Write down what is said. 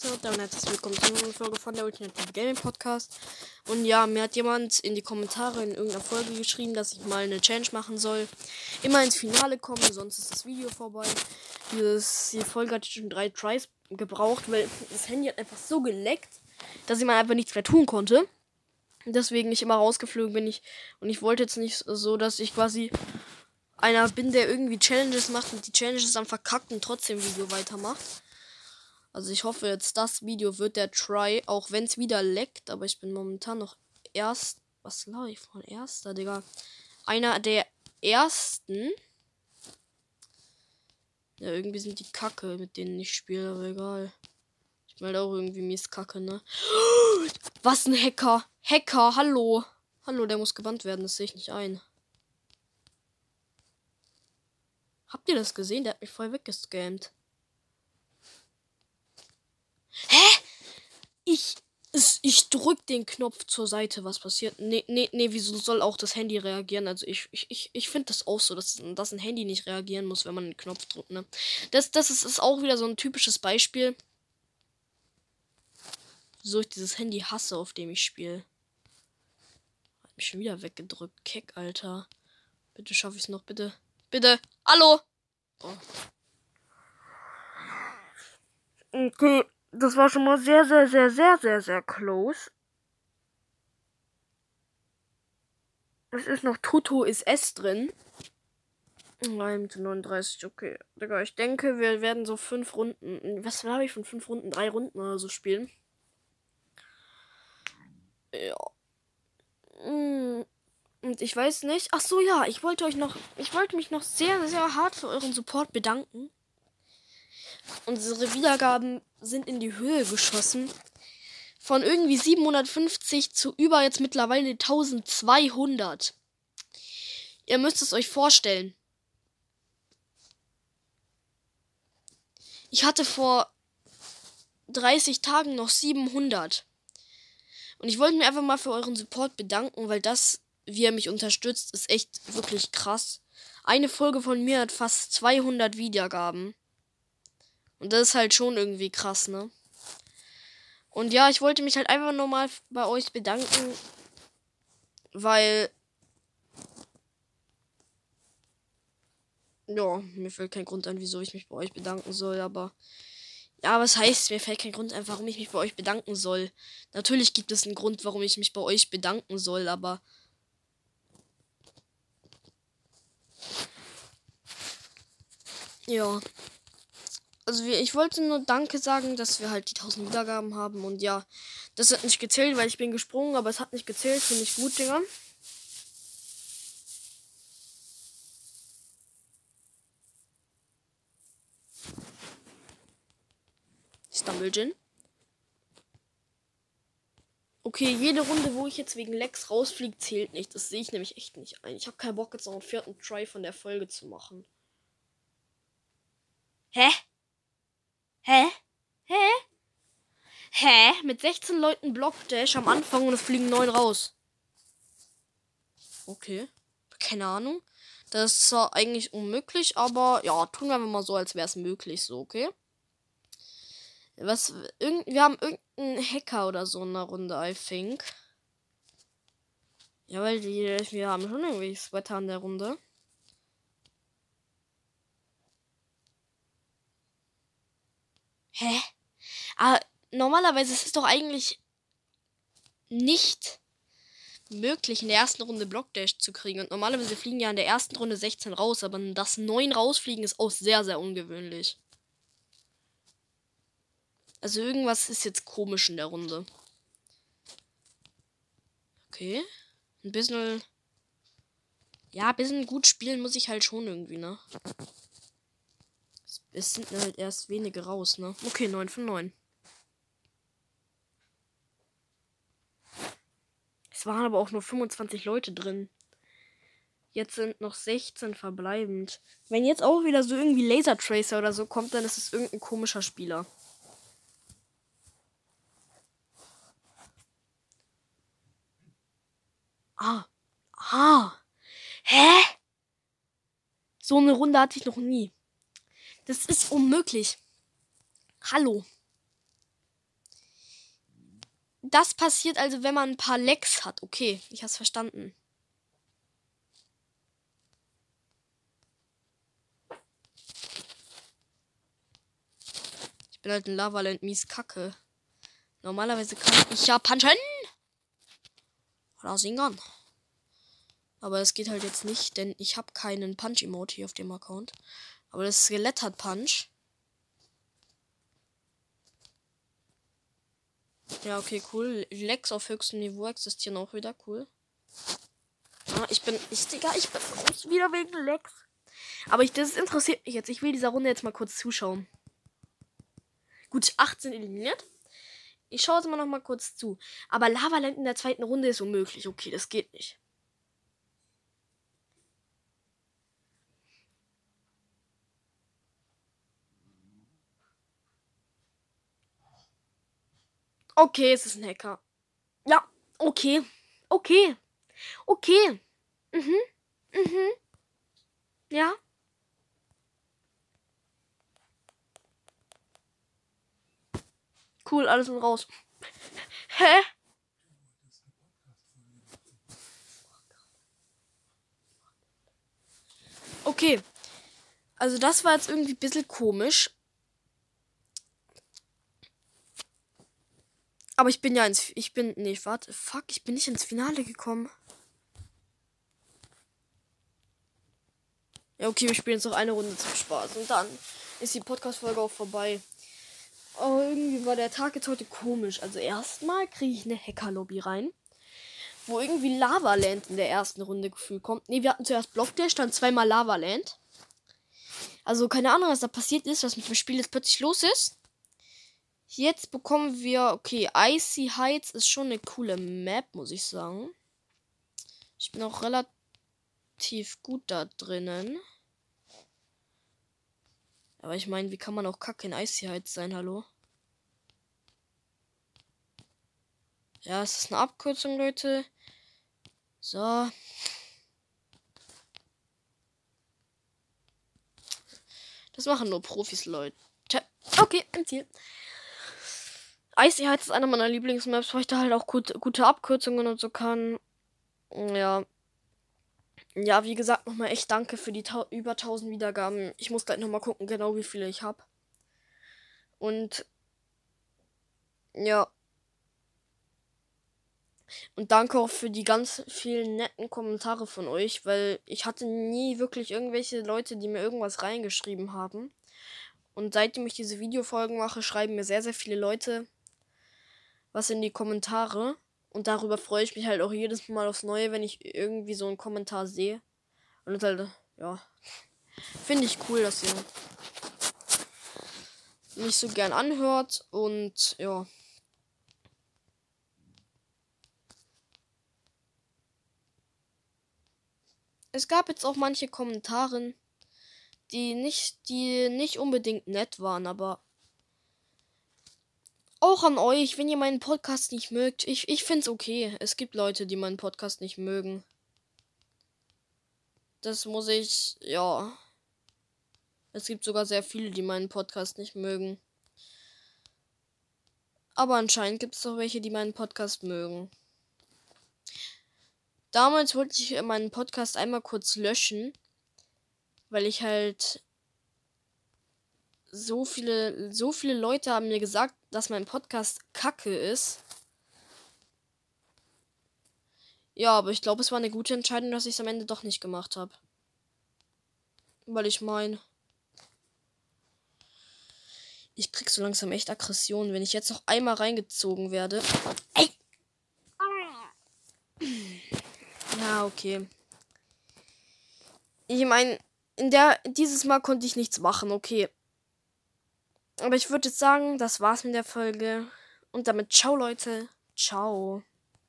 So, dann herzlich willkommen zu einer Folge von der Ultimate Gaming Podcast. Und ja, mir hat jemand in die Kommentare in irgendeiner Folge geschrieben, dass ich mal eine Challenge machen soll. Immer ins Finale kommen, sonst ist das Video vorbei. Dieses, die Folge hat schon drei Tries gebraucht, weil das Handy hat einfach so geleckt, dass ich mal einfach nichts mehr tun konnte. Deswegen ich immer rausgeflogen bin ich. Und ich wollte jetzt nicht so, dass ich quasi einer bin, der irgendwie Challenges macht und die Challenges dann verkackt und trotzdem Video weitermacht. Also ich hoffe jetzt, das Video wird der Try, auch wenn es wieder leckt, aber ich bin momentan noch erst. Was glaube ich von erster, Digga? Einer der ersten. Ja, irgendwie sind die Kacke, mit denen ich spiele, aber egal. Ich melde auch irgendwie mies Kacke, ne? Was ein Hacker! Hacker, hallo! Hallo, der muss gebannt werden, das sehe ich nicht ein. Habt ihr das gesehen? Der hat mich voll weggescammt. Ich. Ich drück den Knopf zur Seite, was passiert? Nee, nee, nee, wieso soll auch das Handy reagieren? Also ich, ich, ich, ich finde das auch so, dass, dass ein Handy nicht reagieren muss, wenn man den Knopf drückt, ne? Das, das ist, ist auch wieder so ein typisches Beispiel. Wieso ich dieses Handy hasse, auf dem ich spiele. Hat mich schon wieder weggedrückt. Keck, Alter. Bitte schaffe ich es noch, bitte. Bitte. Hallo! Oh. Okay das war schon mal sehr, sehr, sehr, sehr, sehr, sehr close. Es ist noch Tuto ist S drin. 39, okay. Digga, ich denke, wir werden so fünf Runden. Was habe ich von fünf Runden? Drei Runden oder so spielen. Ja. Mm. Und ich weiß nicht. Ach so, ja, ich wollte euch noch. Ich wollte mich noch sehr, sehr hart für euren Support bedanken. Unsere Wiedergaben sind in die Höhe geschossen. Von irgendwie 750 zu über jetzt mittlerweile 1200. Ihr müsst es euch vorstellen. Ich hatte vor 30 Tagen noch 700. Und ich wollte mir einfach mal für euren Support bedanken, weil das, wie ihr mich unterstützt, ist echt wirklich krass. Eine Folge von mir hat fast 200 Wiedergaben. Und das ist halt schon irgendwie krass, ne? Und ja, ich wollte mich halt einfach nochmal bei euch bedanken, weil. Ja, mir fällt kein Grund ein, wieso ich mich bei euch bedanken soll, aber. Ja, was heißt, mir fällt kein Grund ein, warum ich mich bei euch bedanken soll. Natürlich gibt es einen Grund, warum ich mich bei euch bedanken soll, aber. Ja, also ich wollte nur Danke sagen, dass wir halt die 1000 Wiedergaben haben. Und ja, das hat nicht gezählt, weil ich bin gesprungen, aber es hat nicht gezählt. Finde ich gut, Digga. Stumbleton. Okay, jede Runde, wo ich jetzt wegen Lex rausfliege, zählt nicht. Das sehe ich nämlich echt nicht ein. Ich habe keinen Bock, jetzt noch einen vierten Try von der Folge zu machen. Hä? Hä? Hä? Hä? Mit 16 Leuten Blockdash am Anfang und es fliegen 9 raus. Okay. Keine Ahnung. Das ist zwar eigentlich unmöglich, aber ja, tun wir mal so, als wäre es möglich, so, okay? Was, wir haben irgendeinen Hacker oder so in der Runde, I think. Ja, weil die, wir haben schon irgendwie Sweater in der Runde. Hä? Aber normalerweise ist es doch eigentlich nicht möglich, in der ersten Runde Blockdash zu kriegen. Und normalerweise fliegen ja in der ersten Runde 16 raus, aber das 9 rausfliegen ist auch sehr, sehr ungewöhnlich. Also irgendwas ist jetzt komisch in der Runde. Okay. Ein bisschen. Ja, ein bisschen gut spielen muss ich halt schon irgendwie, ne? Es sind halt erst wenige raus, ne? Okay, 9 von 9. Es waren aber auch nur 25 Leute drin. Jetzt sind noch 16 verbleibend. Wenn jetzt auch wieder so irgendwie Laser Tracer oder so kommt, dann ist es irgendein komischer Spieler. Ah. Ah. Hä? So eine Runde hatte ich noch nie. Das ist unmöglich. Hallo. das passiert also, wenn man ein paar Lecks hat. Okay, ich hab's verstanden. Ich bin halt ein Lavaland mies kacke. Normalerweise kann ich ja punchen. Oder singen. Aber es geht halt jetzt nicht, denn ich habe keinen Punch-Emote auf dem Account. Aber das Skelett hat Punch. Ja, okay, cool. Lex auf höchstem Niveau existieren auch wieder, cool. Ah, ich bin, ich, Digga, ich bin groß wieder wegen Lex. Aber ich, das interessiert mich jetzt. Ich will dieser Runde jetzt mal kurz zuschauen. Gut, 18 eliminiert. Ich schaue jetzt mal noch mal kurz zu. Aber Lavaland in der zweiten Runde ist unmöglich. Okay, das geht nicht. Okay, es ist ein Hacker. Ja, okay. Okay. Okay. Mhm. Mhm. Ja. Cool, alles sind raus. Hä? Okay. Also das war jetzt irgendwie ein bisschen komisch. Aber ich bin ja ins. Ich bin. Nee, warte. Fuck, ich bin nicht ins Finale gekommen. Ja, okay, wir spielen jetzt noch eine Runde zum Spaß. Und dann ist die Podcast-Folge auch vorbei. Aber irgendwie war der Tag jetzt heute komisch. Also erstmal kriege ich eine Hacker-Lobby rein. Wo irgendwie Lavaland in der ersten Runde gefühlt kommt. Ne, wir hatten zuerst Block Dash, dann zweimal Lavaland. Also keine Ahnung, was da passiert ist, was mit dem Spiel jetzt plötzlich los ist. Jetzt bekommen wir, okay, Icy Heights ist schon eine coole Map, muss ich sagen. Ich bin auch relativ gut da drinnen. Aber ich meine, wie kann man auch kacke in Icy Heights sein, hallo? Ja, es ist eine Abkürzung, Leute. So. Das machen nur Profis, Leute. Okay, im Ziel. Icy Heights ist einer meiner Lieblingsmaps, weil ich da halt auch gut, gute Abkürzungen und so kann. Ja. Ja, wie gesagt, nochmal echt danke für die über 1000 Wiedergaben. Ich muss gleich nochmal gucken, genau wie viele ich habe. Und. Ja. Und danke auch für die ganz vielen netten Kommentare von euch, weil ich hatte nie wirklich irgendwelche Leute, die mir irgendwas reingeschrieben haben. Und seitdem ich diese Videofolgen mache, schreiben mir sehr, sehr viele Leute was in die Kommentare. Und darüber freue ich mich halt auch jedes Mal aufs Neue, wenn ich irgendwie so einen Kommentar sehe. Und halt, ja. Finde ich cool, dass ihr mich so gern anhört. Und ja. Es gab jetzt auch manche Kommentare, die nicht, die nicht unbedingt nett waren, aber auch an euch, wenn ihr meinen Podcast nicht mögt. Ich, ich finde es okay. Es gibt Leute, die meinen Podcast nicht mögen. Das muss ich, ja. Es gibt sogar sehr viele, die meinen Podcast nicht mögen. Aber anscheinend gibt es auch welche, die meinen Podcast mögen. Damals wollte ich meinen Podcast einmal kurz löschen, weil ich halt so viele, so viele Leute haben mir gesagt, dass mein Podcast kacke ist. Ja, aber ich glaube, es war eine gute Entscheidung, dass ich es am Ende doch nicht gemacht habe. Weil ich meine, ich krieg so langsam echt Aggression, wenn ich jetzt noch einmal reingezogen werde. Ey! Ja, okay. Ich meine, in der dieses Mal konnte ich nichts machen, okay. Aber ich würde jetzt sagen, das war's mit der Folge. Und damit ciao, Leute. Ciao.